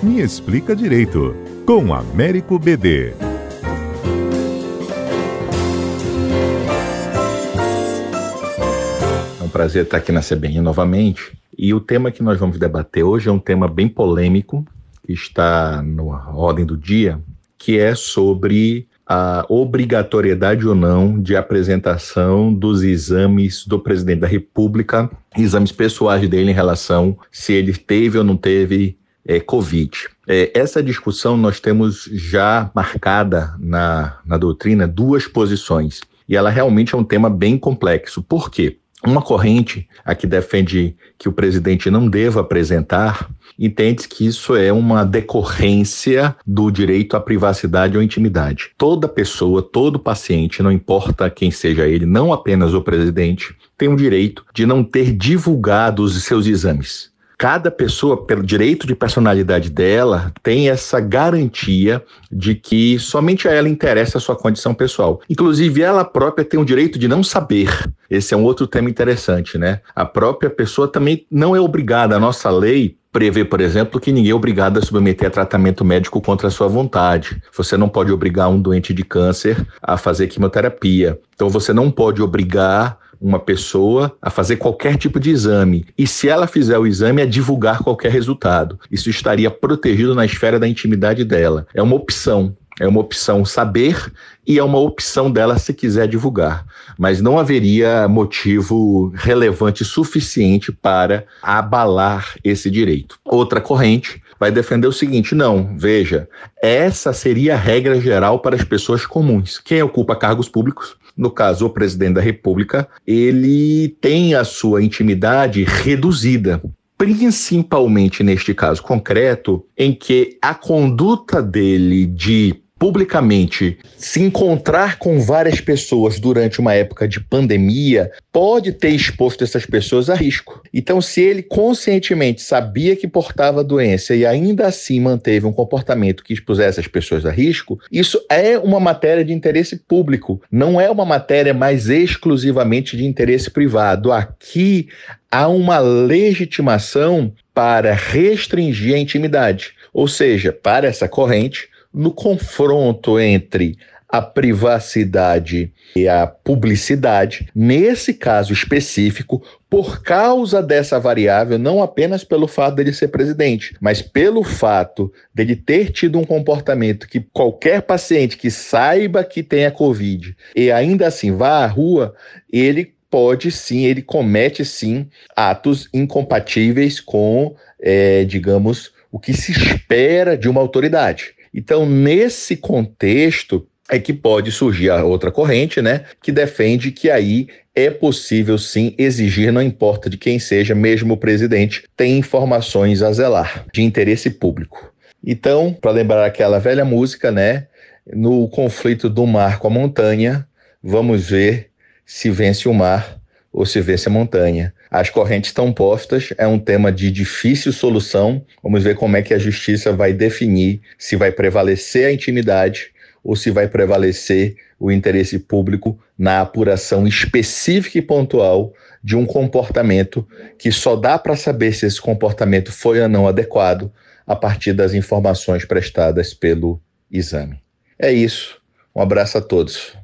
Me Explica Direito, com Américo BD. É um prazer estar aqui na CBN novamente. E o tema que nós vamos debater hoje é um tema bem polêmico, que está na ordem do dia, que é sobre a obrigatoriedade ou não de apresentação dos exames do presidente da República, exames pessoais dele em relação se ele teve ou não teve é, Covid. É, essa discussão nós temos já marcada na, na doutrina duas posições. E ela realmente é um tema bem complexo. Por quê? Uma corrente a que defende que o presidente não deva apresentar entende que isso é uma decorrência do direito à privacidade ou intimidade. Toda pessoa, todo paciente, não importa quem seja ele, não apenas o presidente, tem o direito de não ter divulgado os seus exames cada pessoa, pelo direito de personalidade dela, tem essa garantia de que somente a ela interessa a sua condição pessoal. Inclusive, ela própria tem o direito de não saber. Esse é um outro tema interessante, né? A própria pessoa também não é obrigada, a nossa lei prevê, por exemplo, que ninguém é obrigado a submeter a tratamento médico contra a sua vontade. Você não pode obrigar um doente de câncer a fazer quimioterapia. Então você não pode obrigar uma pessoa a fazer qualquer tipo de exame. E se ela fizer o exame, a divulgar qualquer resultado. Isso estaria protegido na esfera da intimidade dela. É uma opção. É uma opção saber e é uma opção dela se quiser divulgar. Mas não haveria motivo relevante suficiente para abalar esse direito. Outra corrente vai defender o seguinte: não, veja, essa seria a regra geral para as pessoas comuns. Quem ocupa cargos públicos no caso o presidente da República, ele tem a sua intimidade reduzida principalmente neste caso concreto, em que a conduta dele de publicamente se encontrar com várias pessoas durante uma época de pandemia pode ter exposto essas pessoas a risco. Então, se ele conscientemente sabia que portava a doença e ainda assim manteve um comportamento que expusesse as pessoas a risco, isso é uma matéria de interesse público, não é uma matéria mais exclusivamente de interesse privado. Aqui há uma legitimação para restringir a intimidade. Ou seja, para essa corrente, no confronto entre a privacidade e a publicidade, nesse caso específico, por causa dessa variável, não apenas pelo fato dele ser presidente, mas pelo fato dele ter tido um comportamento que qualquer paciente que saiba que tem a Covid e ainda assim vá à rua, ele pode sim, ele comete sim atos incompatíveis com, é, digamos, o que se espera de uma autoridade. Então, nesse contexto, é que pode surgir a outra corrente, né, que defende que aí é possível sim exigir, não importa de quem seja, mesmo o presidente, tem informações a zelar de interesse público. Então, para lembrar aquela velha música, né, no conflito do mar com a montanha, vamos ver se vence o mar ou se vence a montanha. As correntes estão postas, é um tema de difícil solução. Vamos ver como é que a justiça vai definir se vai prevalecer a intimidade ou se vai prevalecer o interesse público na apuração específica e pontual de um comportamento que só dá para saber se esse comportamento foi ou não adequado a partir das informações prestadas pelo exame. É isso. Um abraço a todos.